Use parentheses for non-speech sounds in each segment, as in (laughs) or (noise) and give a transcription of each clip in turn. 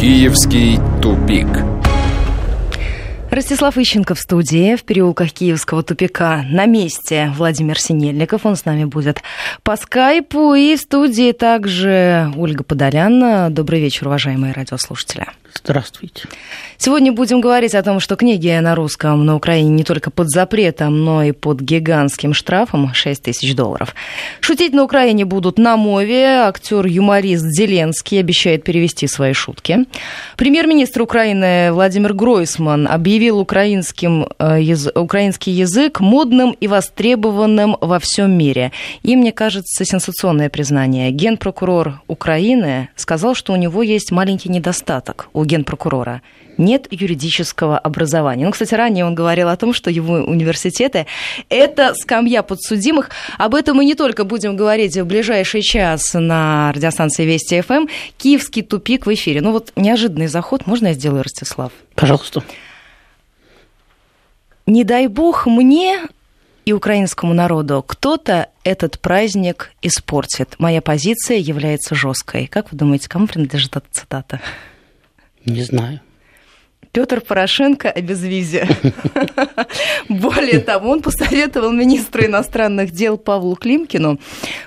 Киевский тупик. Ростислав Ищенко в студии в переулках Киевского тупика. На месте Владимир Синельников, он с нами будет по скайпу. И в студии также Ольга Подолян. Добрый вечер, уважаемые радиослушатели. Здравствуйте. Сегодня будем говорить о том, что книги на русском на Украине не только под запретом, но и под гигантским штрафом 6 тысяч долларов. Шутить на Украине будут на мове. Актер-юморист Зеленский обещает перевести свои шутки. Премьер-министр Украины Владимир Гройсман объявил украинским, э, яз... украинский язык модным и востребованным во всем мире. И, мне кажется, сенсационное признание. Генпрокурор Украины сказал, что у него есть маленький недостаток у генпрокурора нет юридического образования. Ну, кстати, ранее он говорил о том, что его университеты – это скамья подсудимых. Об этом мы не только будем говорить в ближайший час на радиостанции Вести ФМ. Киевский тупик в эфире. Ну вот неожиданный заход. Можно я сделаю, Ростислав? Пожалуйста. Не дай бог мне и украинскому народу кто-то этот праздник испортит. Моя позиция является жесткой. Как вы думаете, кому принадлежит эта цитата? Не знаю. Петр Порошенко о безвизе. Более того, он посоветовал министру иностранных дел Павлу Климкину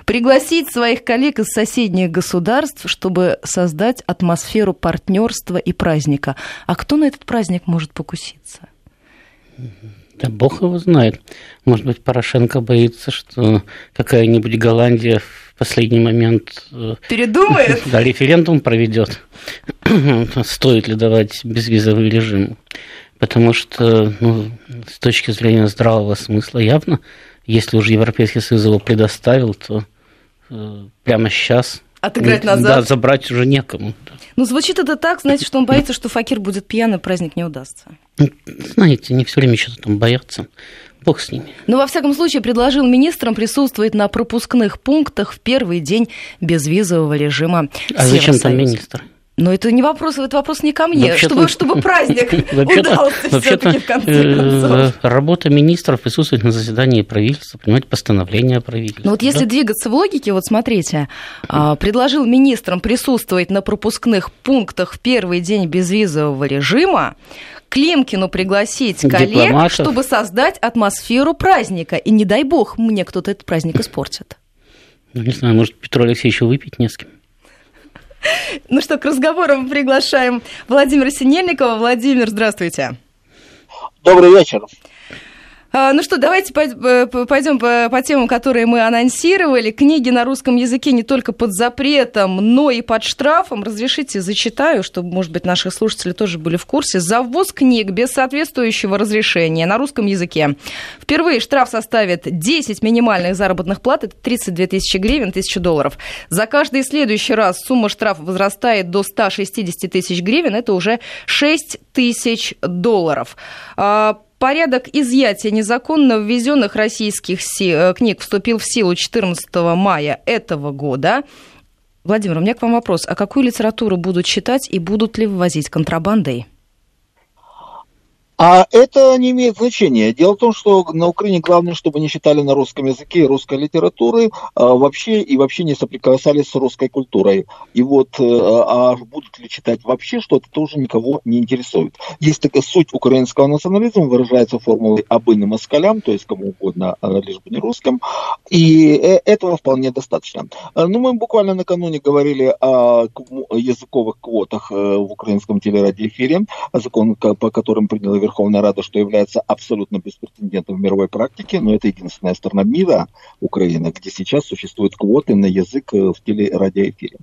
пригласить своих коллег из соседних государств, чтобы создать атмосферу партнерства и праздника. А кто на этот праздник может покуситься? Да бог его знает. Может быть, Порошенко боится, что какая-нибудь Голландия в последний момент... Э, Передумает? (laughs) Да, референдум проведет. (clears throat) Стоит ли давать безвизовый режим? Потому что, ну, с точки зрения здравого смысла, явно, если уже Европейский Союз его предоставил, то э, прямо сейчас отыграть назад. Да, забрать уже некому. Ну, звучит это так, знаете, что он боится, что Факир будет пьяный, праздник не удастся. Ну, знаете, не все время что-то там боятся. Бог с ними. Но, во всяком случае, предложил министрам присутствовать на пропускных пунктах в первый день безвизового режима А зачем там министр? Но это не вопрос, это вопрос не ко мне, чтобы, (laughs) чтобы праздник (laughs) удался все-таки в конце э, концов. Работа министров присутствовать на заседании правительства, принимать постановления правительства. Ну вот если двигаться в логике, вот смотрите, а, предложил министрам присутствовать на пропускных пунктах в первый день безвизового режима, Климкину пригласить коллег, Дипломатов. чтобы создать атмосферу праздника. И не дай бог мне кто-то этот праздник испортит. Ну, не знаю, может, Петру Алексеевичу выпить не с кем. Ну что, к разговору мы приглашаем Владимира Синельникова. Владимир, здравствуйте. Добрый вечер. А, ну что, давайте пойдем по, по темам, которые мы анонсировали. Книги на русском языке не только под запретом, но и под штрафом. Разрешите, зачитаю, чтобы, может быть, наши слушатели тоже были в курсе. За ввоз книг без соответствующего разрешения на русском языке. Впервые штраф составит 10 минимальных заработных плат, это 32 тысячи гривен, 1000 долларов. За каждый следующий раз сумма штрафа возрастает до 160 тысяч гривен, это уже 6 тысяч долларов. Порядок изъятия незаконно ввезенных российских э, книг вступил в силу 14 мая этого года. Владимир, у меня к вам вопрос. А какую литературу будут читать и будут ли ввозить контрабандой? А это не имеет значения. Дело в том, что на Украине главное, чтобы не читали на русском языке и русской литературы а, вообще и вообще не соприкасались с русской культурой. И вот, э, а будут ли читать вообще что-то, тоже никого не интересует. Есть такая суть украинского национализма, выражается формулой «абы москалям», то есть кому угодно, а лишь бы не русским. И э, этого вполне достаточно. Ну, мы буквально накануне говорили о языковых квотах э, в украинском телерадиоэфире, закон, по которым принял Верховная Рада, что является абсолютно беспрецедентным в мировой практике, но это единственная страна мира, Украина, где сейчас существуют квоты на язык э, в телерадиоэфире.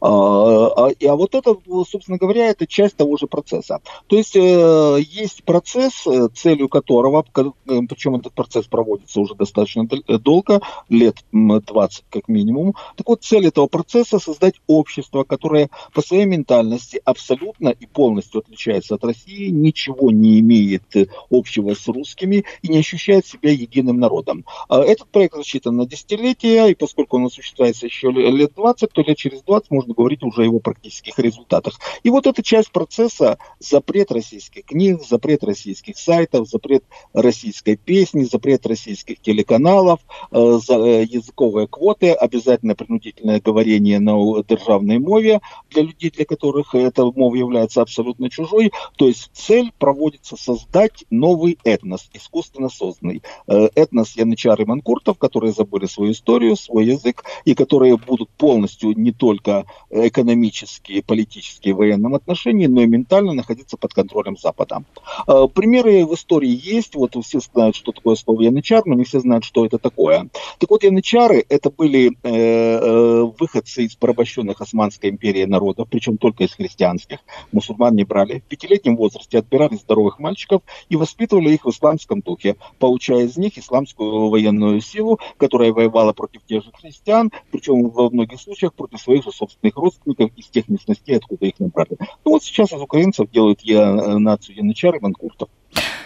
А, а, а вот это, собственно говоря, это часть того же процесса. То есть э, есть процесс, э, целью которого, причем этот процесс проводится уже достаточно долго, лет 20 как минимум. Так вот, цель этого процесса создать общество, которое по своей ментальности абсолютно и полностью отличается от России, ничего не имеет имеет общего с русскими и не ощущает себя единым народом. А этот проект рассчитан на десятилетия, и поскольку он осуществляется еще лет 20, то лет через 20 можно говорить уже о его практических результатах. И вот эта часть процесса, запрет российских книг, запрет российских сайтов, запрет российской песни, запрет российских телеканалов, э, э, языковые квоты, обязательно принудительное говорение на державной мове для людей, для которых эта мова является абсолютно чужой. То есть цель проводится создать новый этнос, искусственно созданный. Э, этнос янычар и манкуртов, которые забыли свою историю, свой язык, и которые будут полностью не только экономические, политические, военном отношении, но и ментально находиться под контролем Запада. Э, примеры в истории есть, вот все знают, что такое слово янычар, но не все знают, что это такое. Так вот, янычары это были э, выходцы из порабощенных Османской империи народов, причем только из христианских. Мусульман не брали. В пятилетнем возрасте отбирали здоровых мальчиков и воспитывали их в исламском духе, получая из них исламскую военную силу, которая воевала против тех же христиан, причем во многих случаях против своих же собственных родственников из тех местностей, откуда их набрали. Ну вот сейчас из украинцев делают я, нацию янычар и манкуртов.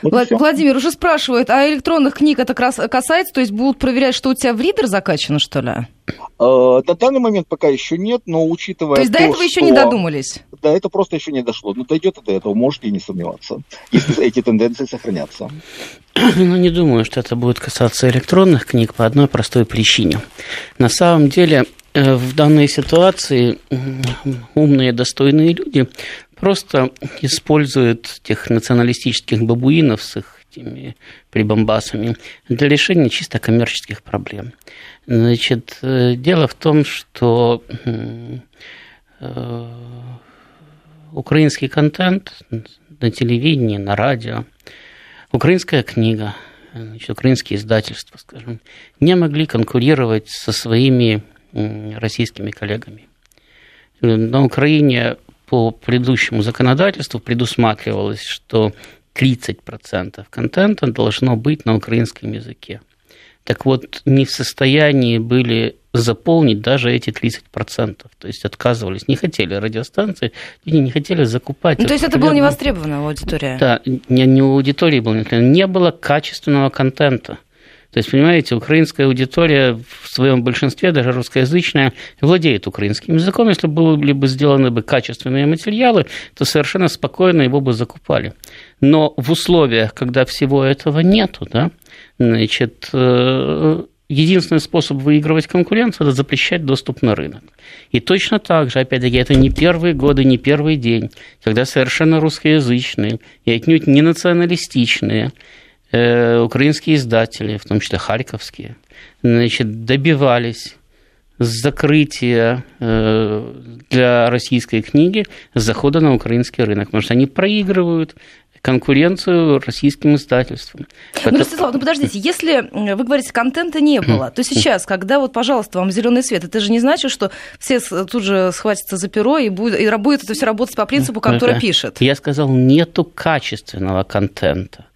Вот Владимир уже спрашивает, а электронных книг это касается, то есть будут проверять, что у тебя в ридер закачано, что ли? Э, на данный момент пока еще нет, но учитывая... То есть то, до этого еще не додумались? Да, это просто еще не дошло. Но дойдет и до этого, можете и не сомневаться, если (laughs) эти тенденции сохранятся. (clears throat) Ну, не думаю, что это будет касаться электронных книг по одной простой причине. На самом деле, э, в данной ситуации умные, достойные люди просто используют тех националистических бабуинов с их этими прибамбасами для решения чисто коммерческих проблем. Значит, э, дело в том, что э, украинский контент на телевидении, на радио, украинская книга, значит, украинские издательства, скажем, не могли конкурировать со своими российскими коллегами. На Украине по предыдущему законодательству предусматривалось, что 30% контента должно быть на украинском языке. Так вот, не в состоянии были заполнить даже эти 30%. То есть отказывались, не хотели радиостанции, не хотели закупать. Ну, то есть это была невостребованная аудитория? Да, не, не у аудитории было, не было качественного контента. То есть, понимаете, украинская аудитория в своем большинстве, даже русскоязычная, владеет украинским языком. Если были бы сделаны бы качественные материалы, то совершенно спокойно его бы закупали. Но в условиях, когда всего этого нету, да, значит, э, единственный способ выигрывать конкуренцию – это запрещать доступ на рынок. И точно так же, опять-таки, это не первые годы, не первый день, когда совершенно русскоязычные и отнюдь не националистичные украинские издатели, в том числе харьковские, значит, добивались закрытия э, для российской книги захода на украинский рынок, потому что они проигрывают конкуренцию российским издательствам. Ну, Ростислав, ну подождите, если вы говорите, контента не было, то сейчас, когда вот, пожалуйста, вам зеленый свет, это же не значит, что все тут же схватятся за перо и будет, и будет это все работать по принципу, который пишет. Я сказал, нету качественного контента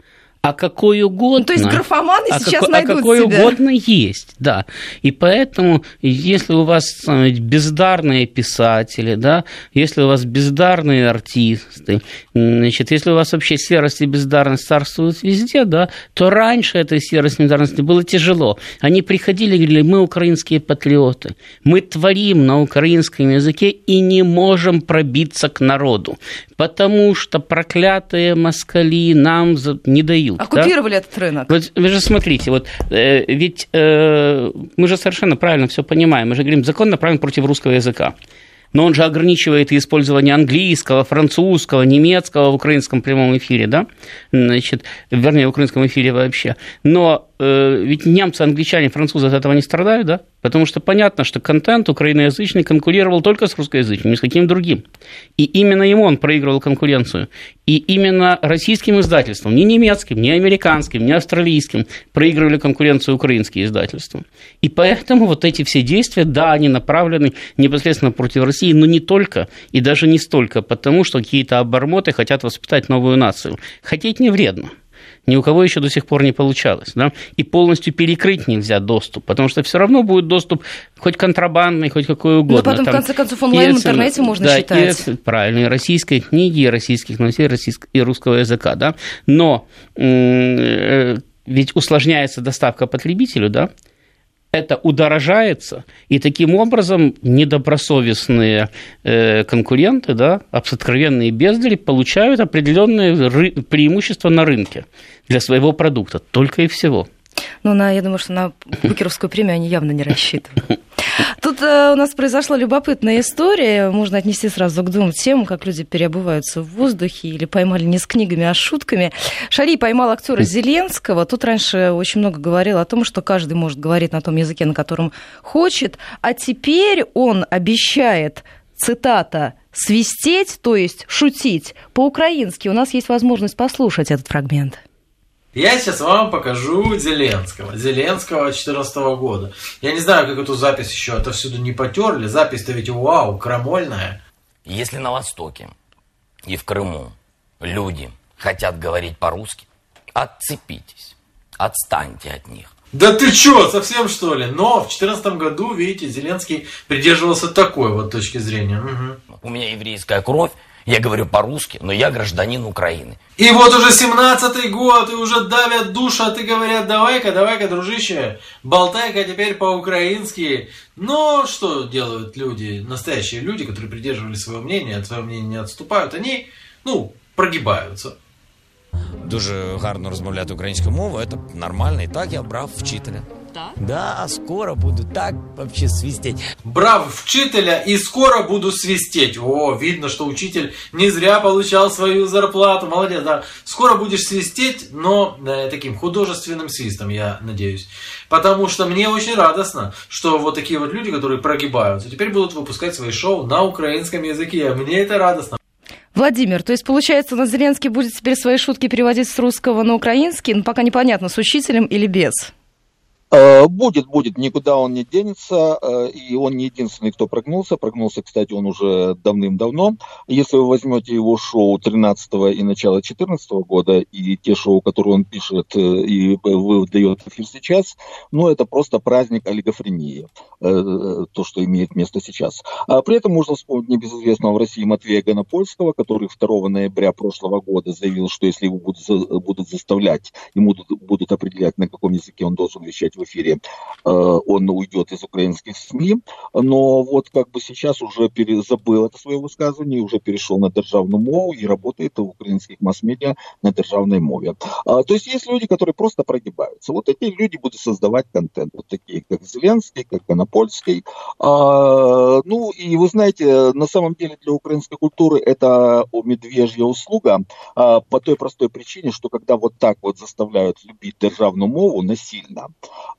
а какой угодно. Ну, то есть графоманы а сейчас какой, найдут А какой себя. угодно есть, да. И поэтому, если у вас бездарные писатели, да, если у вас бездарные артисты, значит, если у вас вообще серость и бездарность царствуют везде, да, то раньше этой серости и бездарности было тяжело. Они приходили и говорили, мы украинские патриоты, мы творим на украинском языке и не можем пробиться к народу, потому что проклятые москали нам не дают дают. Оккупировали да? этот рынок. Вот вы же смотрите, вот э, ведь э, мы же совершенно правильно все понимаем. Мы же говорим, закон направлен против русского языка но он же ограничивает и использование английского, французского, немецкого в украинском прямом эфире, да, значит, вернее, в украинском эфире вообще. Но ведь немцы, англичане, французы от этого не страдают, да? Потому что понятно, что контент украиноязычный конкурировал только с русскоязычным, ни с каким другим. И именно ему он проигрывал конкуренцию. И именно российским издательствам, не немецким, не американским, не австралийским, проигрывали конкуренцию украинские издательства. И поэтому вот эти все действия, да, они направлены непосредственно против России, но не только, и даже не столько, потому что какие-то обормоты хотят воспитать новую нацию. Хотеть не вредно. Ни у кого еще до сих пор не получалось. Да? И полностью перекрыть нельзя доступ, потому что все равно будет доступ хоть контрабандный, хоть какой угодно. Но потом, Там, в конце концов, онлайн в интернете можно да, читать. И, правильно, и российской книги, и российских новостей, и русского языка. Да? Но э, ведь усложняется доставка потребителю, да, это удорожается, и таким образом недобросовестные э, конкуренты, да, откровенные бездари, получают определенные преимущества на рынке для своего продукта, только и всего. Ну, на, я думаю, что на Букеровскую премию они явно не рассчитывают. (laughs) Тут э, у нас произошла любопытная история. Можно отнести сразу к двум темам, как люди переобуваются в воздухе или поймали не с книгами, а с шутками. Шари поймал актера Зеленского. Тут раньше очень много говорил о том, что каждый может говорить на том языке, на котором хочет. А теперь он обещает, цитата, свистеть, то есть шутить по-украински. У нас есть возможность послушать этот фрагмент. Я сейчас вам покажу Зеленского. Зеленского 2014 года. Я не знаю, как эту запись еще отовсюду не потерли. Запись-то ведь вау, крамольная. Если на Востоке и в Крыму люди хотят говорить по-русски, отцепитесь, отстаньте от них. Да ты чё, совсем что ли? Но в 2014 году, видите, Зеленский придерживался такой вот точки зрения. Угу. У меня еврейская кровь, я говорю по-русски, но я гражданин Украины. И вот уже 17-й год, и уже давят душу, а ты говорят, давай-ка, давай-ка, дружище, болтай-ка теперь по-украински. Но что делают люди, настоящие люди, которые придерживались своего мнения, от своего мнения не отступают, они, ну, прогибаются. Дуже гарно розмовляти українською мовою, це нормально. І так я брав вчителя. Да? Да, скоро буду так вообще свистеть. Брав вчителя и скоро буду свистеть. О, видно, что учитель не зря получал свою зарплату. Молодец, да. Скоро будешь свистеть, но э, таким художественным свистом, я надеюсь. Потому что мне очень радостно, что вот такие вот люди, которые прогибаются, теперь будут выпускать свои шоу на украинском языке. Мне это радостно. Владимир, то есть, получается, на Зеленский будет теперь свои шутки переводить с русского на украинский, но пока непонятно, с учителем или без? Э, будет, будет, никуда он не денется, э, и он не единственный, кто прогнулся. Прогнулся, кстати, он уже давным-давно. Если вы возьмете его шоу 13 и начала 14 года, и те шоу, которые он пишет э, и выдает в эфир сейчас, ну, это просто праздник олигофрении, то, что имеет место сейчас. А при этом можно вспомнить небезызвестного в России Матвея Гонопольского, который 2 ноября прошлого года заявил, что если его будут, будут заставлять, ему будут определять, на каком языке он должен вещать в эфире, э, он уйдет из украинских СМИ, но вот как бы сейчас уже забыл это свое высказывание, уже перешел на державную мову и работает в украинских масс-медиа на державной мове. А, то есть есть люди, которые просто прогибаются. Вот эти люди будут создавать контент, вот такие, как Зеленский, как Конопольский. А, ну и вы знаете, на самом деле для украинской культуры это медвежья услуга а, по той простой причине, что когда вот так вот заставляют любить державную мову насильно,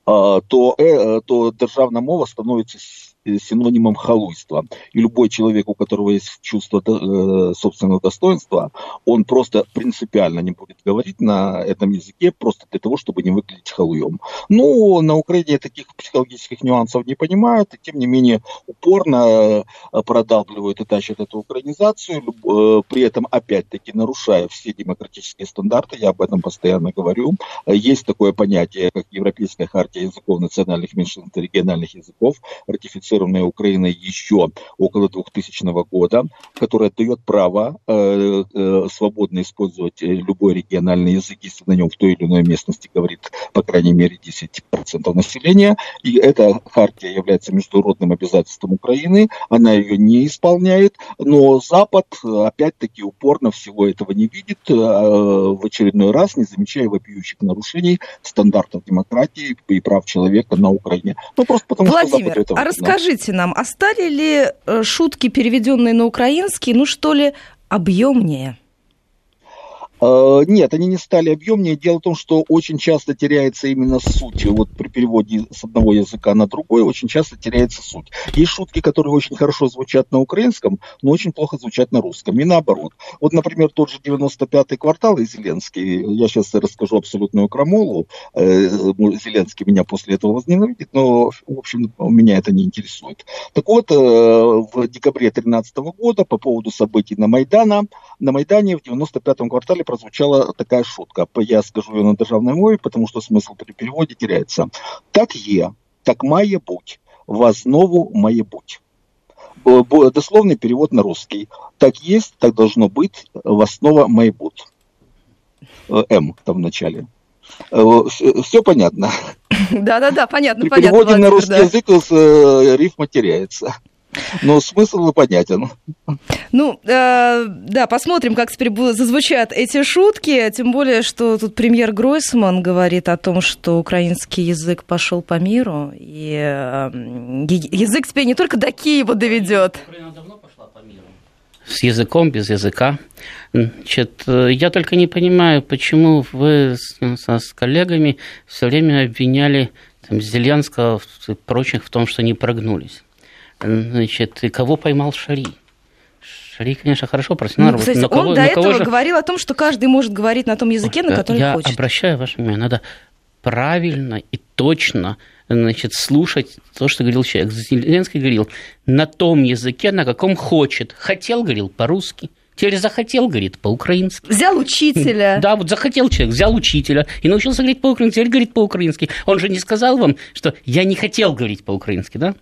то, э, то державна мова становится синонимом халуйства. И любой человек, у которого есть чувство э, собственного достоинства, он просто принципиально не будет говорить на этом языке, просто для того, чтобы не выглядеть халуем. Ну, на Украине таких психологических нюансов не понимают, и тем не менее упорно э, продалбливают и тащат эту украинизацию, э, при этом опять-таки нарушая все демократические стандарты, я об этом постоянно говорю. Есть такое понятие, как Европейская хартия языков национальных меньшинств и региональных языков, ратифицированная аннексированная Украиной еще около 2000 года, которая дает право э, э, свободно использовать э, любой региональный язык, если на нем в той или иной местности говорит, по крайней мере, 10% населения. И эта хартия является международным обязательством Украины, она ее не исполняет, но Запад, опять-таки, упорно всего этого не видит, э, в очередной раз не замечая вопиющих нарушений стандартов демократии и прав человека на Украине. Ну, просто потому Владимир, что Запад а расскажи, Скажите нам, а стали ли э, шутки, переведенные на украинский, ну что ли, объемнее? Э, нет, они не стали объемнее. Дело в том, что очень часто теряется именно суть. Вот при переводе с одного языка на другой очень часто теряется суть. Есть шутки, которые очень хорошо звучат на украинском, но очень плохо звучат на русском. И наоборот. Вот, например, тот же 95-й квартал и Зеленский. Я сейчас расскажу абсолютную крамолу. Э, Зеленский меня после этого возненавидит, но, в общем, меня это не интересует. Так вот, э, в декабре 2013 года по поводу событий на Майдана, на Майдане в 95-м квартале прозвучала такая шутка. Я скажу ее на державной мове, потому что смысл при переводе теряется. Так е, так має буть, в основу має буть. Дословный перевод на русский. Так есть, так должно быть, в основа має буть. М там в начале. Все понятно. (laughs) Да-да-да, понятно, При понятно. переводе на Владимир, русский да. язык э, рифма теряется. Но смысл понятен. Ну, э, да, посмотрим, как теперь зазвучат эти шутки. Тем более, что тут премьер Гройсман говорит о том, что украинский язык пошел по миру, и э, язык теперь не только до Киева доведет. Украина давно пошла по миру. С языком, без языка. Значит, э, я только не понимаю, почему вы с, с коллегами все время обвиняли там, Зеленского и прочих в том, что не прогнулись. Значит, кого поймал Шари? Шари, конечно, хорошо профессионал. Ну, кстати, но кого- он до кого этого же- говорил о том, что каждый может говорить на том языке, на который я хочет. обращаю ваше внимание, надо правильно и точно значит, слушать то, что говорил человек. Зеленский говорил на том языке, на каком хочет. Хотел, говорил по-русски. Теперь захотел, говорит, по-украински. Взял учителя. Да, вот захотел человек, взял учителя и научился говорить по-украински, теперь говорит по-украински. Он же не сказал вам, что я не хотел говорить по-украински, да?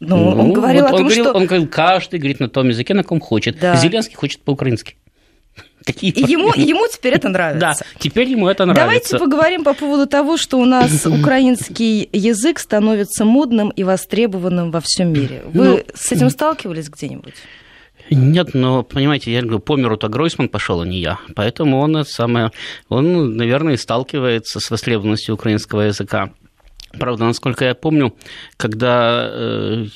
Ну, он Ну, говорил вот о он том, говорил, что... Он говорил, каждый говорит на том языке, на ком хочет. Да. Зеленский хочет по-украински. (laughs) Такие И ему, ему теперь это Да, нравится. теперь ему это Давайте нравится. поговорим по поводу того, что у нас (laughs) украинский язык становится модным и востребованным во всем мире. Вы Ну, с этим сталкивались где-нибудь? Нет, но, понимаете, я говорю, по миру-то Гройсман пошел, а не я. Поэтому он, это самое, он, наверное, сталкивается с востребованностью украинского языка. Правда, насколько я помню, когда э,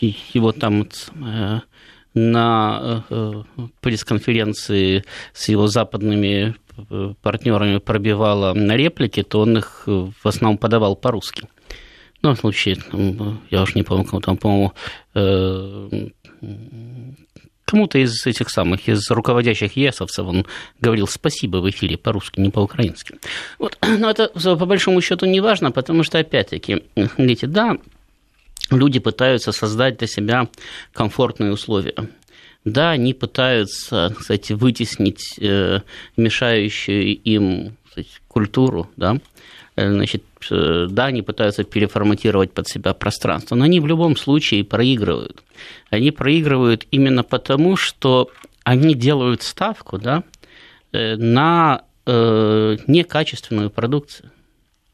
его там э, на э, пресс-конференции с его западными партнерами пробивало на реплики, то он их в основном подавал по-русски. Ну, в случае, я уж не помню, кому там, по-моему, кому-то из этих самых, из руководящих ЕСовцев он говорил спасибо в эфире по-русски, не по-украински. Вот. (clears throat) Но это по большому счету не важно, потому что, опять-таки, (clears throat) видите, да, люди пытаются создать для себя комфортные условия. Да, они пытаются, кстати, вытеснить э, мешающую им кстати, культуру, да, значит, э, да, они пытаются переформатировать под себя пространство, но они в любом случае проигрывают. Они проигрывают именно потому, что они делают ставку да, э, на э, некачественную продукцию.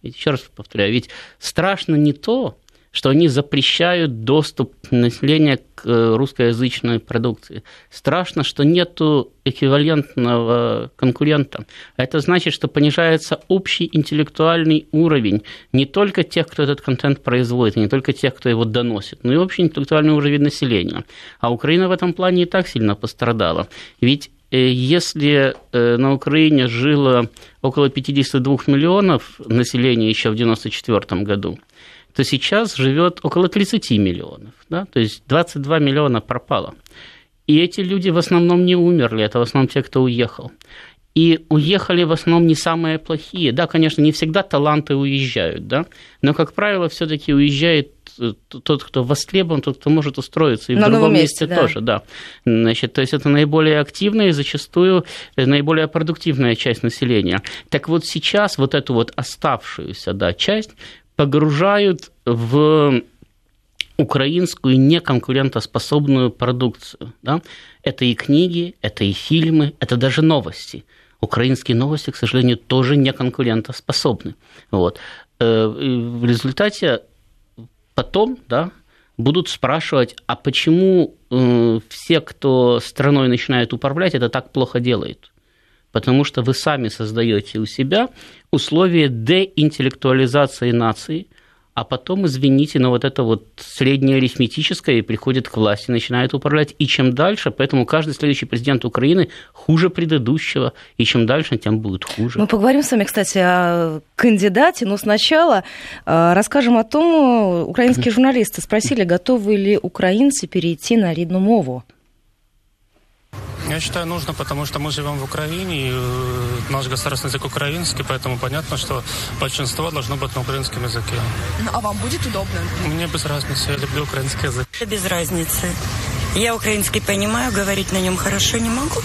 Еще раз повторяю, ведь страшно не то, что они запрещают доступ населения к э, русскоязычной продукции. Страшно, что нет эквивалентного конкурента. Это значит, что понижается общий интеллектуальный уровень не только тех, кто этот контент производит, не только тех, кто его доносит, но и общий интеллектуальный уровень населения. А Украина в этом плане и так сильно пострадала. Ведь э, если э, на Украине жило около 52 миллионов населения еще в 1994 году, то сейчас живет около 30 миллионов. Да? То есть 22 миллиона пропало. И эти люди в основном не умерли, это в основном те, кто уехал. И уехали в основном не самые плохие. Да, конечно, не всегда таланты уезжают, да, но, как правило, все-таки уезжает э, тот, кто востребован, тот, кто может устроиться, и На в другом месте, месте, да. тоже, да. Значит, то есть это наиболее активная и зачастую э, наиболее продуктивная часть населения. Так вот сейчас вот эту вот оставшуюся да, часть погружают в украинскую неконкурентоспособную продукцию. Да? Это и книги, это и фильмы, это даже новости. Украинские новости, к сожалению, тоже не конкурентоспособны. Вот. Э, В результате потом да, будут спрашивать, а почему э, все, кто страной начинает управлять, это так плохо делают? Потому что вы сами создаете у себя условия деинтеллектуализации нации, а потом, извините, но вот это вот среднее арифметическое и приходит к власти, начинает управлять. И чем дальше, поэтому каждый следующий президент Украины хуже предыдущего, и чем дальше, тем будет хуже. Мы поговорим с вами, кстати, о кандидате, но сначала э, расскажем о том, украинские (laughs) журналисты спросили, готовы ли украинцы перейти на рідну мову. Я считаю, нужно, потому что мы живем в Украине, и э, наш государственный язык украинский, поэтому понятно, что большинство должно быть на украинском языке. Ну, а вам будет удобно? Мне без разницы, я люблю украинский язык. Без разницы. Я украинский понимаю, говорить на нем хорошо не могу,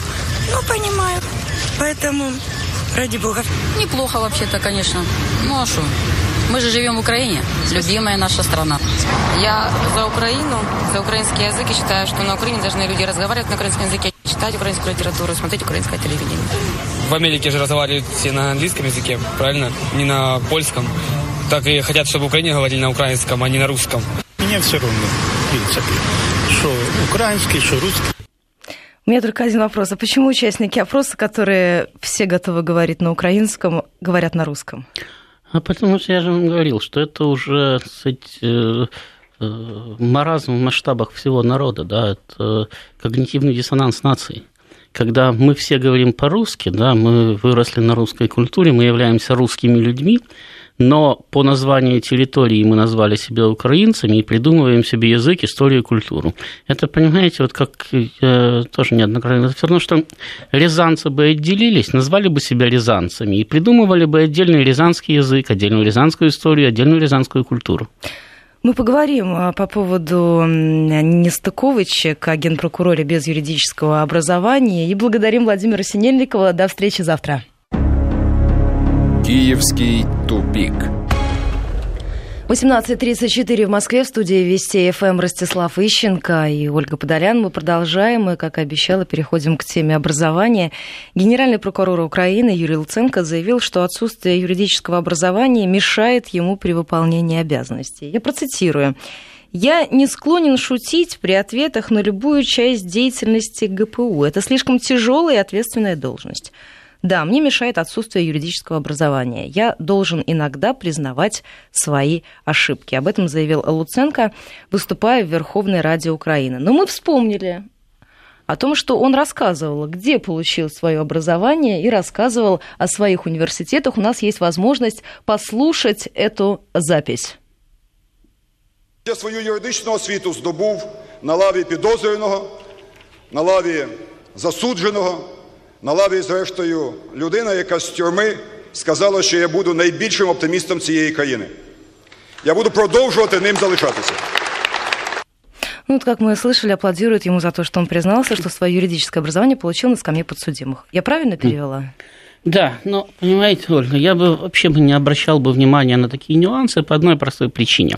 но понимаю. Поэтому, ради бога. Неплохо вообще-то, конечно. Ну а что? Мы же живем в Украине, любимая наша страна. Я за Украину, за украинский язык и считаю, что на Украине должны люди разговаривать на украинском языке, читать украинскую литературу, смотреть украинское телевидение. В Америке же разговаривают все на английском языке, правильно? Не на польском. Так и хотят, чтобы в Украине говорили на украинском, а не на русском. Мне все равно, в принципе, что украинский, что русский. У меня только один вопрос. А почему участники опроса, которые все готовы говорить на украинском, говорят на русском? А потому что я же вам говорил, что это уже, кстати, маразм в масштабах всего народа, да, это когнитивный диссонанс нации. Когда мы все говорим по-русски, да, мы выросли на русской культуре, мы являемся русскими людьми, но по названию территории мы назвали себя украинцами и придумываем себе язык, историю, культуру. Это, понимаете, вот как я тоже неоднократно, это все равно, что рязанцы бы отделились, назвали бы себя рязанцами и придумывали бы отдельный рязанский язык, отдельную рязанскую историю, отдельную рязанскую культуру. Мы поговорим а, по поводу нестыковочек о генпрокуроре без юридического образования и благодарим Владимира Синельникова. До встречи завтра. Киевский тупик. 18.34 в Москве, в студии Вести ФМ Ростислав Ищенко и Ольга Подолян. Мы продолжаем, мы, как и обещала, переходим к теме образования. Генеральный прокурор Украины Юрий Луценко заявил, что отсутствие юридического образования мешает ему при выполнении обязанностей. Я процитирую. Я не склонен шутить при ответах на любую часть деятельности ГПУ. Это слишком тяжелая и ответственная должность. Да, мне мешает отсутствие юридического образования. Я должен иногда признавать свои ошибки. Об этом заявил Луценко, выступая в Верховной Раде Украины. Но мы вспомнили о том, что он рассказывал, где получил свое образование и рассказывал о своих университетах. У нас есть возможность послушать эту запись. Я свою юридичну освіту здобув на лаві підозрюваного, на лаві засудженого, на лаві, зрештою, людина, яка з тюрми сказала, що я буду найбільшим оптимістом цієї країни. Я буду продовжувати ним залишатися. Ну, вот как мы слышали, аплодируют ему за то, что он признался, что свое юридическое образование получил на скамье подсудимых. Я правильно перевела? Да, но, понимаете, Ольга, я бы вообще бы не обращал бы внимания на такие нюансы по одной простой причине.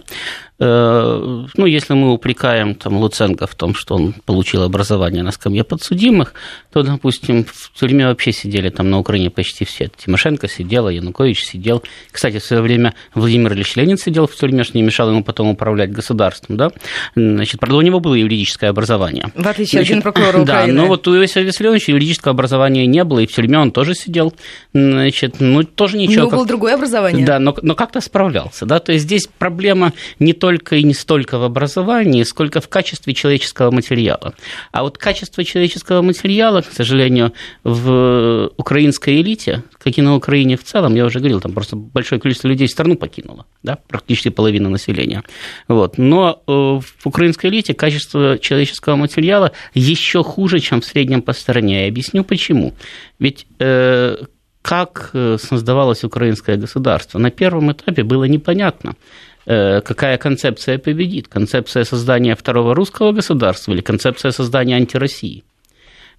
Э, ну, если мы упрекаем там, Луценко в том, что он получил образование на скамье подсудимых, то, допустим, в тюрьме вообще сидели там на Украине почти все. Тимошенко сидела, Янукович сидел. Кстати, в свое время Владимир Ильич Ленин сидел в тюрьме, что не мешало ему потом управлять государством. Да? Значит, правда, у него было юридическое образование. В отличие Значит, от (laughs) Украины. Да, но вот у Иосифа Виссарионовича юридического образования не было, и в тюрьме он тоже сидел. Значит, ну, тоже ничего. У него было другое образование. Да, но, но как-то справлялся. Да? То есть здесь проблема не только только и не столько в образовании, сколько в качестве человеческого материала. А вот качество человеческого материала, к сожалению, в украинской элите, как и на Украине в целом, я уже говорил, там просто большое количество людей страну покинуло, да, практически половина населения. Вот. Но э, в украинской элите качество человеческого материала еще хуже, чем в среднем по стране. Я объясню почему. Ведь э, как э, создавалось украинское государство. На первом этапе было непонятно, какая концепция победит. Концепция создания второго русского государства или концепция создания антироссии.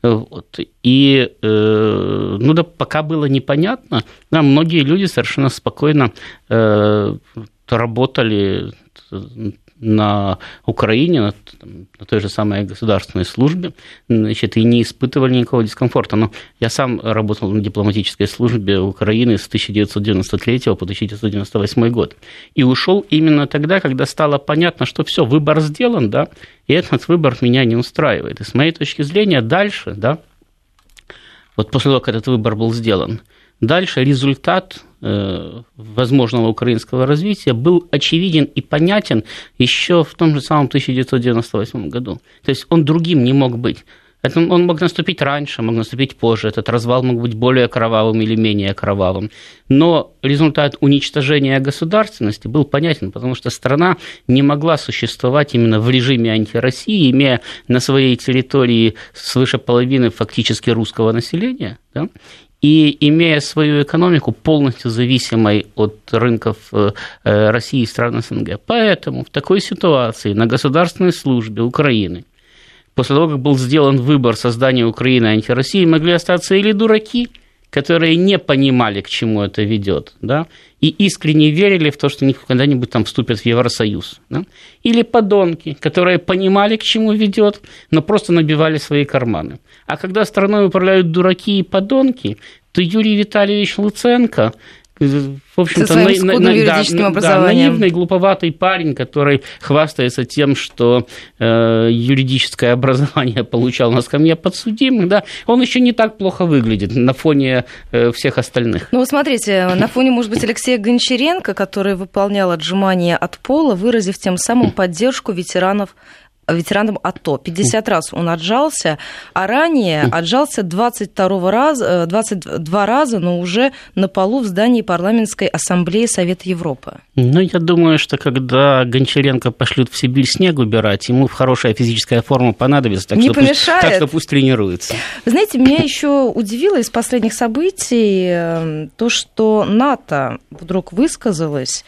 Вот. И э, ну да, пока было непонятно, да, многие люди совершенно спокойно э, работали на Украине, на, на той же самой государственной службе, значит, и не испытывали никакого дискомфорта. Но я сам работал на дипломатической службе Украины с 1993 по 1998 год. И ушел именно тогда, когда стало понятно, что все, выбор сделан, да, и этот выбор меня не устраивает. И с моей точки зрения дальше, да, вот после того, как этот выбор был сделан, дальше результат возможного украинского развития был очевиден и понятен еще в том же самом 1998 году. То есть он другим не мог быть. Это он мог наступить раньше, мог наступить позже. Этот развал мог быть более кровавым или менее кровавым. Но результат уничтожения государственности был понятен, потому что страна не могла существовать именно в режиме антироссии, имея на своей территории свыше половины фактически русского населения. Да? И имея свою экономику полностью зависимой от рынков э, э, России и стран СНГ. Поэтому в такой ситуации на государственной службе Украины после того, как был сделан выбор создания Украины антироссии, могли остаться или дураки, которые не понимали, к чему это ведет, да, и искренне верили в то, что они когда-нибудь там вступят в Евросоюз. Да? Или подонки, которые понимали, к чему ведет, но просто набивали свои карманы. А когда страной управляют дураки и подонки, то Юрий Витальевич Луценко в общем-то, на, на, на, да, да, наивный, глуповатый парень, который хвастается тем, что э, юридическое образование (laughs) получал на скамье подсудимых, да, он еще не так плохо выглядит на фоне э, всех остальных. Ну, смотрите, на фоне, может быть, Алексея Гончаренко, который выполнял отжимание от пола, выразив тем самым поддержку ветеранов ветераном АТО. 50 раз он отжался, а ранее отжался 22 раза, 22 раза, но уже на полу в здании парламентской ассамблеи Совета Европы. Ну, я думаю, что когда Гончаренко пошлют в Сибирь снег убирать, ему хорошая физическая форма понадобится, так, Не что, помешает. Пусть, так что пусть тренируется. Вы знаете, меня еще удивило из последних событий э, то, что НАТО вдруг высказалось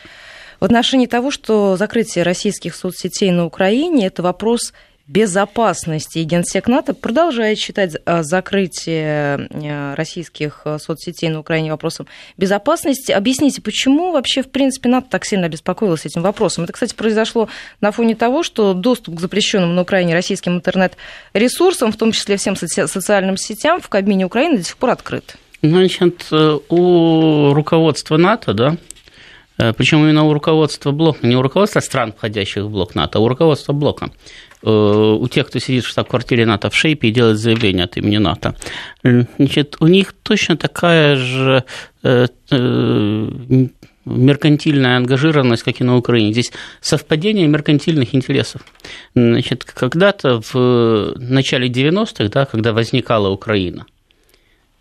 в отношении того, что закрытие российских соцсетей на Украине – это вопрос безопасности. И Генсек НАТО продолжает считать а, закрытие э, российских э, соцсетей на Украине вопросом безопасности. Объясните, почему вообще, в принципе, НАТО так сильно обеспокоилось этим вопросом? Это, кстати, произошло на фоне того, что доступ к запрещенным на Украине российским интернет-ресурсам, в том числе всем социальным сетям, в кабине Украины до сих пор открыт. Значит, э, у руководства НАТО, да, Причем именно у руководства блока, не у руководства стран, входящих в блок НАТО, а у руководства блока. Э, у тех, кто сидит в штаб-квартире НАТО в Шейпе и делает заявление от имени НАТО. Значит, у них точно такая же э, меркантильная ангажированность, как и на Украине. Здесь совпадение меркантильных интересов. Значит, когда-то в начале 90-х, да, когда возникала Украина, Э,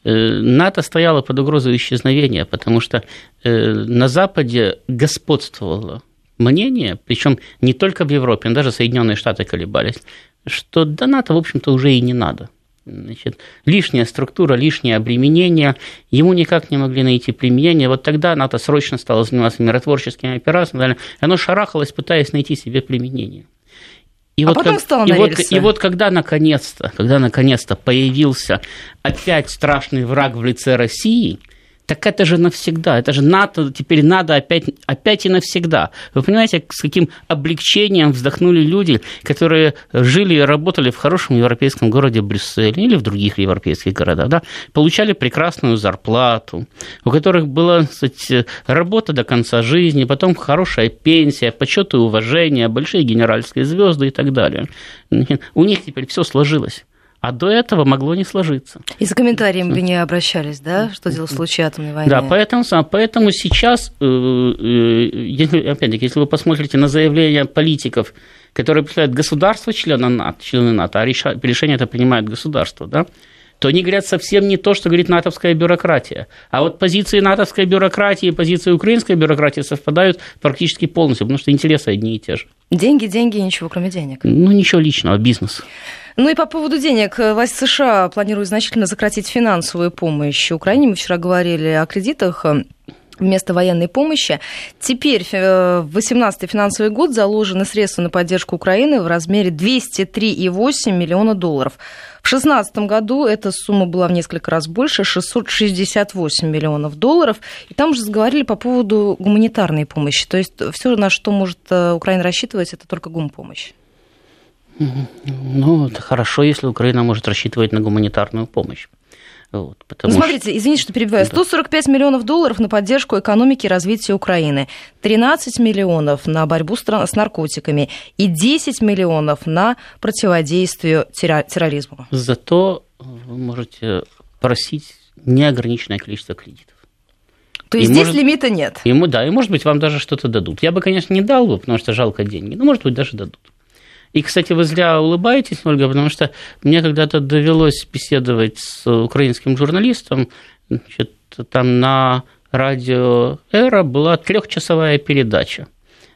НАТО стояло под угрозой исчезновения, потому что э, на Западе господствовало мнение, причем не только в Европе, но даже Соединенные Штаты колебались, что до НАТО, в общем-то, уже и не надо. Значит, лишняя структура, лишнее обременение, ему никак не могли найти применение. Вот тогда НАТО срочно стало заниматься миротворческими операциями, оно шарахалось, пытаясь найти себе применение. И а вот потом как, стало и вот, и вот когда наконец-то, когда наконец-то появился опять страшный враг в лице России – так это же навсегда, это же НАТО, теперь надо опять, опять и навсегда. Вы понимаете, с каким облегчением вздохнули люди, которые жили и работали в хорошем европейском городе Брюсселе или в других европейских городах, да, получали прекрасную зарплату, у которых была кстати, работа до конца жизни, потом хорошая пенсия, почет и уважение, большие генеральские звезды и так далее. У них теперь все сложилось. А до этого могло не сложиться. И за комментарием вы не обращались, да, что дело в случае атомной войны? Да, поэтому, поэтому сейчас, э, э, опять-таки, если вы посмотрите на заявления политиков, которые представляют государство члена НАТО, члены НАТО, а решение это принимает государство, да, то они говорят совсем не то, что говорит натовская бюрократия. А вот позиции натовской бюрократии и позиции украинской бюрократии совпадают практически полностью, потому что интересы одни и те же. Деньги, деньги, ничего кроме денег. Ну, ничего личного, бизнес. Ну и по поводу денег. Власть США планирует значительно сократить финансовую помощь Украине. Мы вчера говорили о кредитах вместо военной помощи. Теперь в 2018 финансовый год заложены средства на поддержку Украины в размере 203,8 миллиона долларов. В 2016 году эта сумма была в несколько раз больше, 668 миллионов долларов. И там уже заговорили по поводу гуманитарной помощи. То есть все, на что может э, Украина рассчитывать, это только гумпомощь. Ну, это хорошо, если Украина может рассчитывать на гуманитарную помощь. Вот, ну, смотрите, что... извините, что перебиваю. 145 да. миллионов долларов на поддержку экономики и развития Украины, 13 миллионов на борьбу с наркотиками и 10 миллионов на противодействие терроризму. Зато вы можете просить неограниченное количество кредитов. То есть и здесь может, лимита нет? Ему, да, и может быть вам даже что-то дадут. Я бы, конечно, не дал бы, потому что жалко деньги, но может быть даже дадут. И, кстати, вы зря улыбаетесь, Ольга, потому что мне когда-то довелось беседовать с украинским журналистом, значит, там на радио «Эра» была трехчасовая передача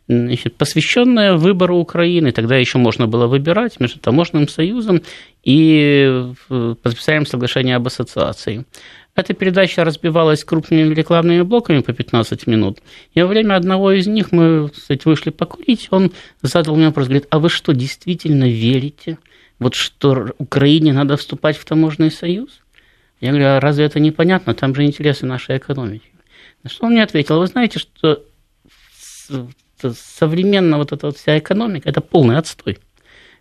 значит, посвященная выбору Украины. Тогда еще можно было выбирать между таможенным союзом и подписанием соглашения об ассоциации. Эта передача разбивалась крупными рекламными блоками по 15 минут. И во время одного из них мы, кстати, вышли покурить, он задал мне вопрос, говорит, а вы что, действительно верите вот что Украине надо вступать в таможенный союз? Я говорю, а разве это непонятно? Там же интересы нашей экономики. На что он мне ответил, вы знаете, что современная вот эта вот вся экономика – это полный отстой.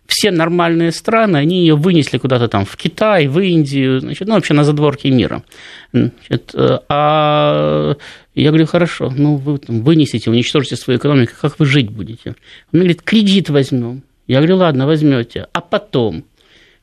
Все нормальные страны, они ее вынесли куда-то там в Китай, в Индию, значит, ну, вообще на задворке мира. Значит, а я говорю, хорошо, ну, вы там, вынесите, уничтожите свою экономику, как вы жить будете? Он мне говорит, кредит возьмем. Я говорю, ладно, возьмете. А потом?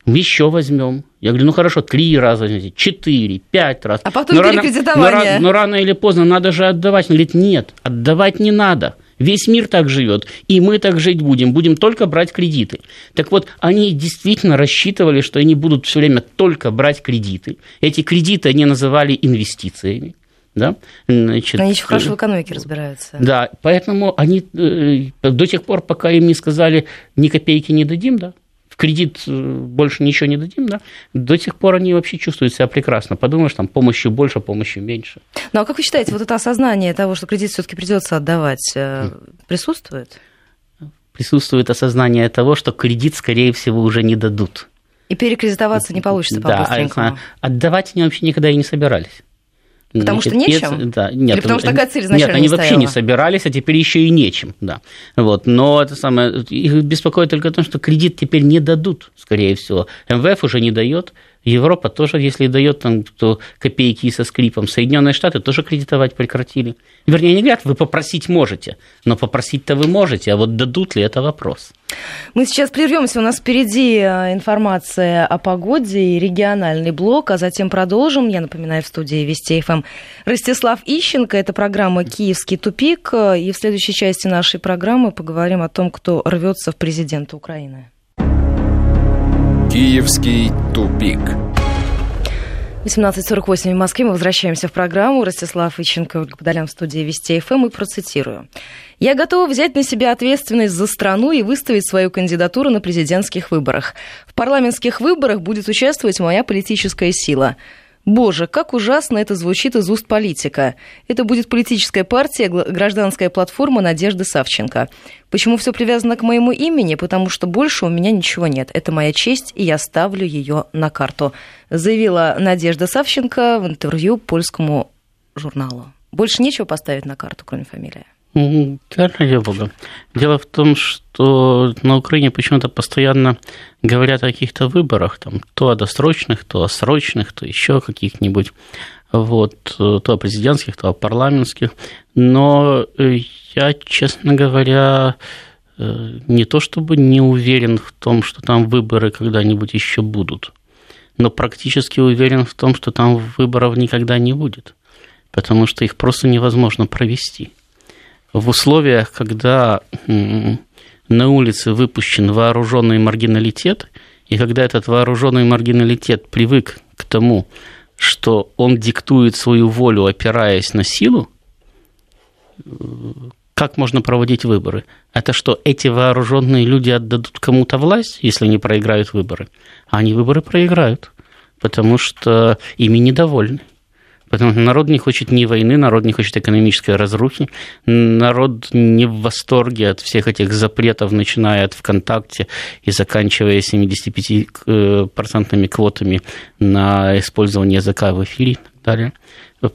Еще возьмем. Я говорю, ну хорошо, три раза возьмите, четыре, пять раз. А потом но перекредитование. Рано, но, но рано или поздно надо же отдавать. Он говорит, нет, отдавать не надо. Весь мир так живет, и мы так жить будем, будем только брать кредиты. Так вот, они действительно рассчитывали, что они будут все время только брать кредиты. Эти кредиты они называли инвестициями. Да? Значит, они еще хорошо в экономике разбираются. Да, поэтому они э, до тех пор, пока им не сказали, ни копейки не дадим, да, в кредит э, больше ничего не дадим, да, до тех пор они вообще чувствуют себя прекрасно. Подумаешь, там помощи больше, помощи меньше. Ну а как вы считаете, вот это осознание того, что кредит все-таки придется отдавать, э, присутствует? Присутствует осознание того, что кредит, скорее всего, уже не дадут. И перекредитоваться не получится по-быстренькому. Да, отдавать они вообще никогда и не собирались. Потому что нечем? Да, нет, Или потому что такая цель изначально Нет, они не вообще не собирались, а теперь еще и нечем. Да. Вот. Но это самое, их беспокоит только то, что кредит теперь не дадут, скорее всего. МВФ уже не дает, Европа тоже, если дает там то копейки со скрипом, Соединенные Штаты тоже кредитовать прекратили. Вернее, не говорят, вы попросить можете, но попросить-то вы можете, а вот дадут ли это вопрос. Мы сейчас прервемся, у нас впереди э, информация о погоде и региональный блок, а затем продолжим. Я напоминаю, в студии Вести ФМ Ростислав Ищенко, это программа «Киевский тупик», и в следующей части нашей программы поговорим о том, кто рвется в президенты Украины. Киевский тупик. 18.48 в Москве. Мы возвращаемся в программу. Ростислав Иченко, Ольга Подолян в студии Вести ФМ. И процитирую. «Я готова взять на себя ответственность за страну и выставить свою кандидатуру на президентских выборах. В парламентских выборах будет участвовать моя политическая сила. Боже, как ужасно это звучит из уст политика. Это будет политическая партия, гражданская платформа Надежды Савченко. Почему все привязано к моему имени? Потому что больше у меня ничего нет. Это моя честь, и я ставлю ее на карту, заявила Надежда Савченко в интервью польскому журналу. Больше нечего поставить на карту, кроме фамилии. Да, ради бога. Дело в том, что на Украине почему-то постоянно говорят о каких-то выборах, там, то о досрочных, то о срочных, то еще каких-нибудь, вот, то о президентских, то о парламентских. Но я, честно говоря, не то чтобы не уверен в том, что там выборы когда-нибудь еще будут, но практически уверен в том, что там выборов никогда не будет, потому что их просто невозможно провести – в условиях, когда на улице выпущен вооруженный маргиналитет, и когда этот вооруженный маргиналитет привык к тому, что он диктует свою волю, опираясь на силу, как можно проводить выборы? Это что, эти вооруженные люди отдадут кому-то власть, если они проиграют выборы? А они выборы проиграют, потому что ими недовольны. Потому что народ не хочет ни войны, народ не хочет экономической разрухи, народ не в восторге от всех этих запретов, начиная от ВКонтакте и заканчивая 75% квотами на использование языка в эфире и так далее.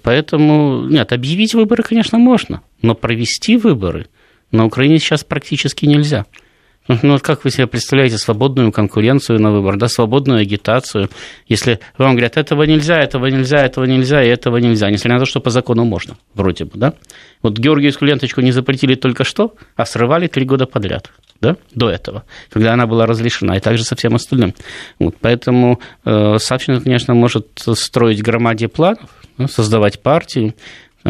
Поэтому, нет, объявить выборы, конечно, можно, но провести выборы на Украине сейчас практически нельзя. Ну, вот как вы себе представляете свободную конкуренцию на выбор, да, свободную агитацию, если вам говорят, этого нельзя, этого нельзя, этого нельзя и этого нельзя, несмотря на то, что по закону можно, вроде бы, да? Вот Георгиевскую ленточку не запретили только что, а срывали три года подряд, да, до этого, когда она была разрешена, и также со всем остальным. Вот, поэтому э, Савченко, конечно, может строить громаде планов, создавать партию, Эм,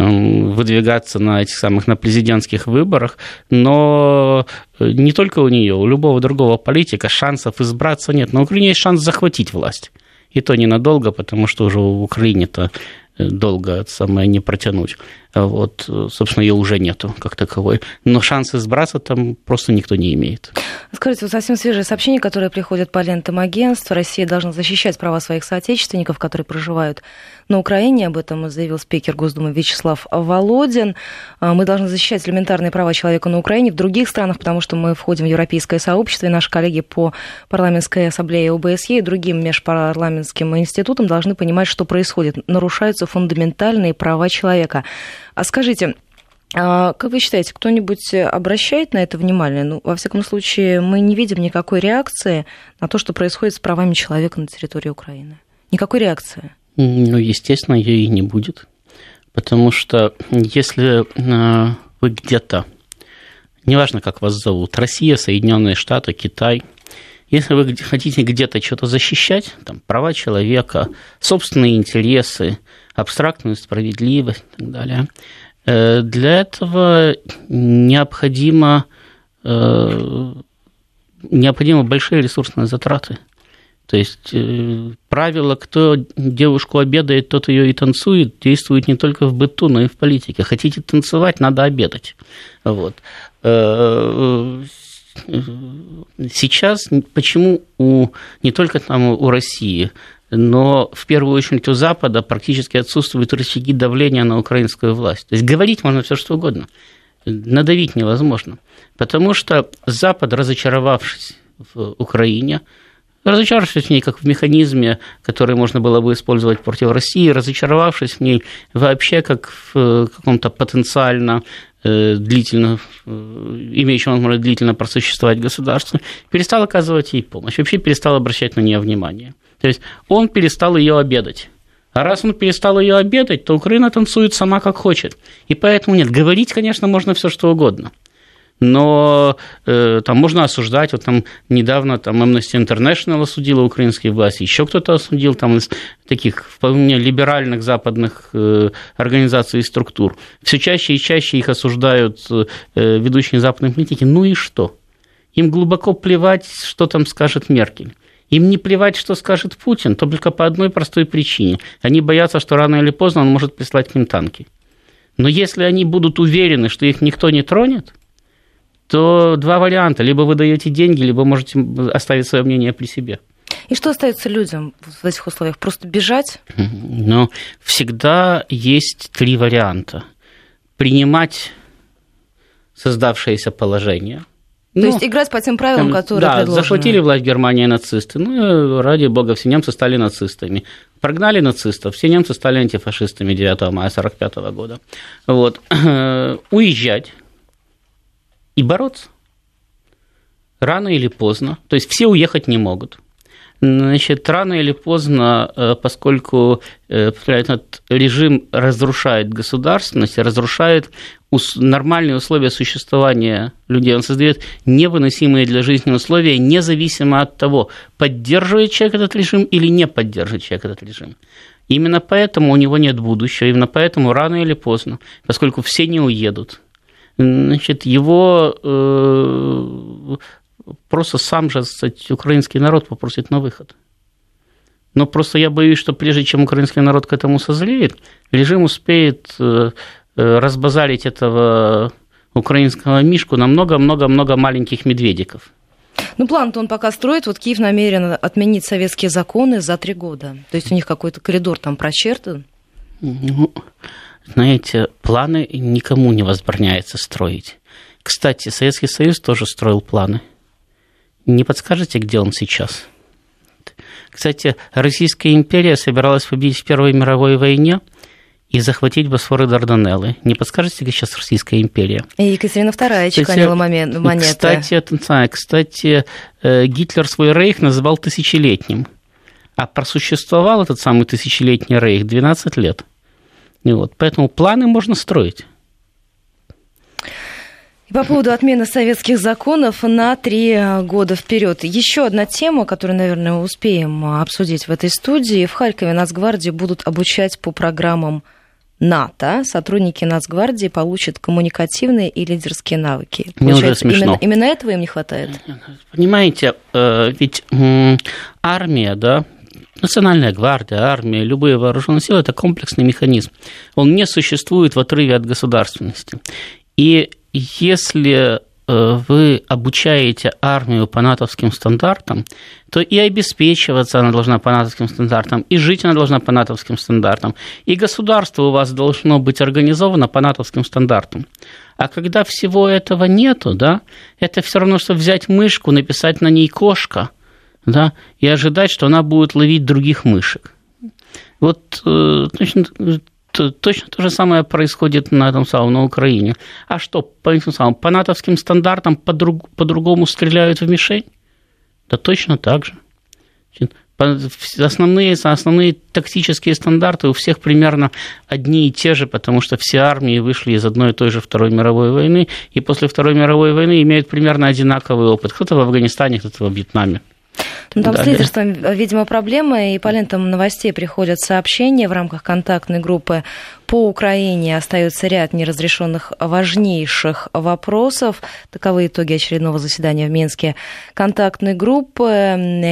выдвигаться на этих самых на президентских выборах, но э, не только у нее, у любого другого политика шансов избраться нет. Но у Украины есть шанс захватить власть. И то ненадолго, потому что уже в Украине-то э, долго самое не протянуть. Вот, собственно, ее уже нету как таковой. Но шансы сбраться там просто никто не имеет. Скажите, вот совсем свежие сообщения, которые приходят по лентам агентств. Россия должна защищать права своих соотечественников, которые проживают на Украине. Об этом заявил спикер Госдумы Вячеслав Володин. А, мы должны защищать элементарные права человека на Украине, в других странах, потому что мы входим в европейское сообщество, и наши коллеги по парламентской ассамблее ОБСЕ и другим межпарламентским институтам должны понимать, что происходит. Нарушаются фундаментальные права человека. А скажите, а как вы считаете, кто-нибудь обращает на это внимание? Ну, во всяком случае, мы не видим никакой реакции на то, что происходит с правами человека на территории Украины. Никакой реакции. Ну, естественно, ее и не будет. Потому что если э, вы где-то, неважно, как вас зовут, Россия, Соединенные Штаты, Китай, если вы хотите где-то что-то защищать, там, права человека, собственные интересы, абстрактную справедливость и так далее, Э, для этого необходимо, э, необходимы большие ресурсные затраты. То есть э, правило, кто девушку обедает, тот ее и танцует, действует не только в быту, но и в политике. Хотите танцевать, надо обедать. Вот. Сейчас почему у, не только там у России, но в первую очередь у Запада практически отсутствуют рычаги давления на украинскую власть. То есть говорить можно все что угодно, надавить невозможно, потому что Запад, разочаровавшись в Украине, разочаровавшись в ней как в механизме, который можно было бы использовать против России, разочаровавшись в ней вообще как в каком-то потенциально э, длительно, э, имеющем возможность длительно просуществовать государству, перестал оказывать ей помощь, вообще перестал обращать на нее внимание. То есть он перестал ее обедать. А раз он перестал ее обедать, то Украина танцует сама как хочет. И поэтому нет, говорить, конечно, можно все что угодно. Но э, там можно осуждать, вот там недавно там Amnesty International осудила украинские власти, еще кто-то осудил там из таких вполне либеральных западных э, организаций и структур. Все чаще и чаще их осуждают э, ведущие западные политики. Ну и что? Им глубоко плевать, что там скажет Меркель. Им не плевать, что скажет Путин, только по одной простой причине. Они боятся, что рано или поздно он может прислать к ним танки. Но если они будут уверены, что их никто не тронет, то два варианта. Либо вы даете деньги, либо можете оставить свое мнение при себе. И что остается людям в этих условиях? Просто бежать? Но всегда есть три варианта. Принимать создавшееся положение – то ну, есть играть по тем правилам, там, которые да, предложены. захватили власть Германии нацисты. Ну, ради бога, все немцы стали нацистами. Прогнали нацистов, все немцы стали антифашистами 9 мая 1945 года. Вот. (clears throat) Уезжать и бороться. Рано или поздно. То есть все уехать не могут. Значит, рано или поздно, э, поскольку э, этот режим разрушает государственность, разрушает нормальные условия существования людей, он создает невыносимые для жизни условия, независимо от того, поддерживает человек этот режим или не поддерживает человек этот режим. Именно поэтому у него нет будущего, именно поэтому рано или поздно, поскольку все не уедут, значит, его э, просто сам же, кстати, украинский народ попросит на выход. Но просто я боюсь, что прежде чем украинский народ к этому созреет, режим успеет э, э, разбазарить этого украинского мишку на много-много-много маленьких медведиков. Ну, план-то он пока строит. Вот Киев намерен отменить советские законы за три года. То есть у них какой-то коридор там прочертан. Ну, знаете, планы никому не возбраняется строить. Кстати, Советский Союз тоже строил планы. Не подскажете, где он сейчас? Кстати, Российская империя собиралась победить в Первой мировой войне и захватить Босфор и Дарданеллы. Не подскажете, где сейчас Российская империя? И Екатерина II чеканила момент, монеты. Кстати, кстати, э, Гитлер свой рейх называл тысячелетним. А просуществовал этот самый тысячелетний рейх 12 лет. И вот, поэтому планы можно строить. И по поводу отмены советских законов на три года вперед. Еще одна тема, которую, наверное, успеем обсудить в этой студии. В Харькове Нацгвардии будут обучать по программам НАТО. Сотрудники Нацгвардии получат коммуникативные и лидерские навыки. Мне уже смешно. Именно, именно этого им не хватает? Понимаете, э, ведь армия, да, Национальная гвардия, армия, любые вооруженные силы – это комплексный механизм. Он не существует в отрыве от государственности. И если Э, вы обучаете армию по натовским стандартам, то и обеспечиваться она должна по натовским стандартам, и жить она должна по натовским стандартам, и государство у вас должно быть организовано по натовским стандартам. А когда всего этого нету, да, это все равно, что взять мышку, написать на ней кошка, да, и ожидать, что она будет ловить других мышек. Вот э, точно точно то же самое происходит на этом самом, на Украине. А что, по, этим самым, по натовским стандартам по-друг, по-другому стреляют в мишень? Да точно так же. Основные, основные тактические стандарты у всех примерно одни и те же, потому что все армии вышли из одной и той же Второй мировой войны, и после Второй мировой войны имеют примерно одинаковый опыт. Кто-то в Афганистане, кто-то в Вьетнаме. Ну, там да, с лидерством, видимо, проблемы, и по лентам новостей приходят сообщения в рамках контактной группы по Украине остается ряд неразрешенных важнейших вопросов. Таковы итоги очередного заседания в Минске контактной группы.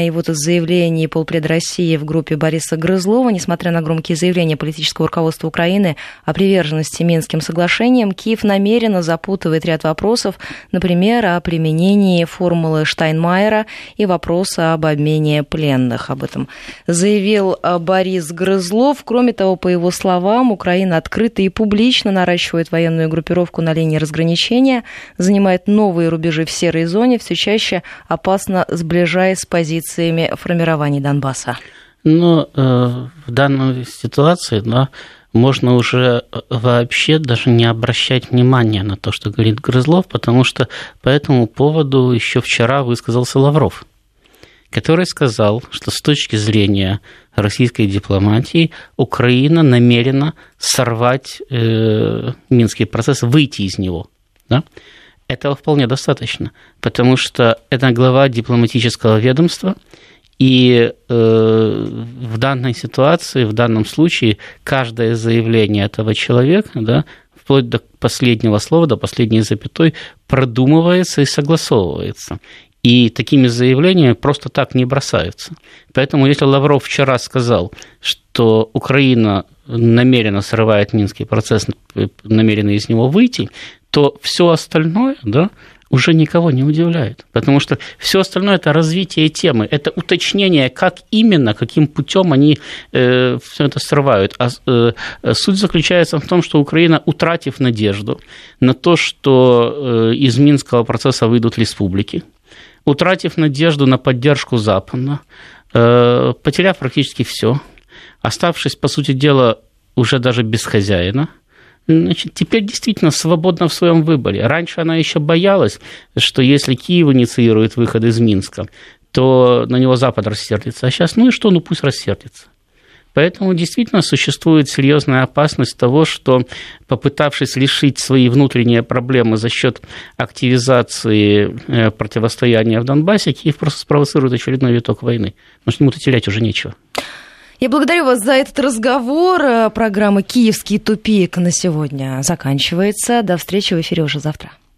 И вот из заявлений полпреда России в группе Бориса Грызлова, несмотря на громкие заявления политического руководства Украины о приверженности Минским соглашениям, Киев намеренно запутывает ряд вопросов, например, о применении формулы Штайнмайера и вопроса об обмене пленных. Об этом заявил Борис Грызлов. Кроме того, по его словам, Украина Украина открыто и публично наращивает военную группировку на линии разграничения, занимает новые рубежи в серой зоне, все чаще опасно сближаясь с позициями формирований Донбасса. Но э, в данной ситуации да, можно уже э, вообще даже не обращать внимания на то, что говорит Грызлов, потому что по этому поводу еще вчера высказался Лавров который сказал, что с точки зрения российской дипломатии Украина намерена сорвать э, Минский процесс, выйти из него. Да? Этого вполне достаточно, потому что это глава дипломатического ведомства, и э, в данной ситуации, в данном случае, каждое заявление этого человека, да, вплоть до последнего слова, до последней запятой, продумывается и согласовывается. И такими заявлениями просто так не бросаются. Поэтому если Лавров вчера сказал, что Украина намеренно срывает Минский процесс, намерена из него выйти, то все остальное, да, уже никого не удивляет. Потому что все остальное это развитие темы, это уточнение, как именно, каким путем они э, все это срывают. А э, суть заключается в том, что Украина, утратив надежду на то, что э, из Минского процесса выйдут республики, утратив надежду на поддержку Запада, э, потеряв практически все, оставшись, по сути дела, уже даже без хозяина, значит, теперь действительно свободна в своем выборе. Раньше она еще боялась, что если Киев инициирует выход из Минска, то на него Запад рассердится. А сейчас, ну и что, ну пусть рассердится. Поэтому действительно существует серьезная опасность того, что попытавшись решить свои внутренние проблемы за счет активизации э, противостояния в Донбассе, Киев просто спровоцирует очередной виток войны. Потому что ему-то терять уже нечего. Я благодарю вас за этот разговор. Программа «Киевский тупик» на сегодня заканчивается. До встречи в эфире уже завтра.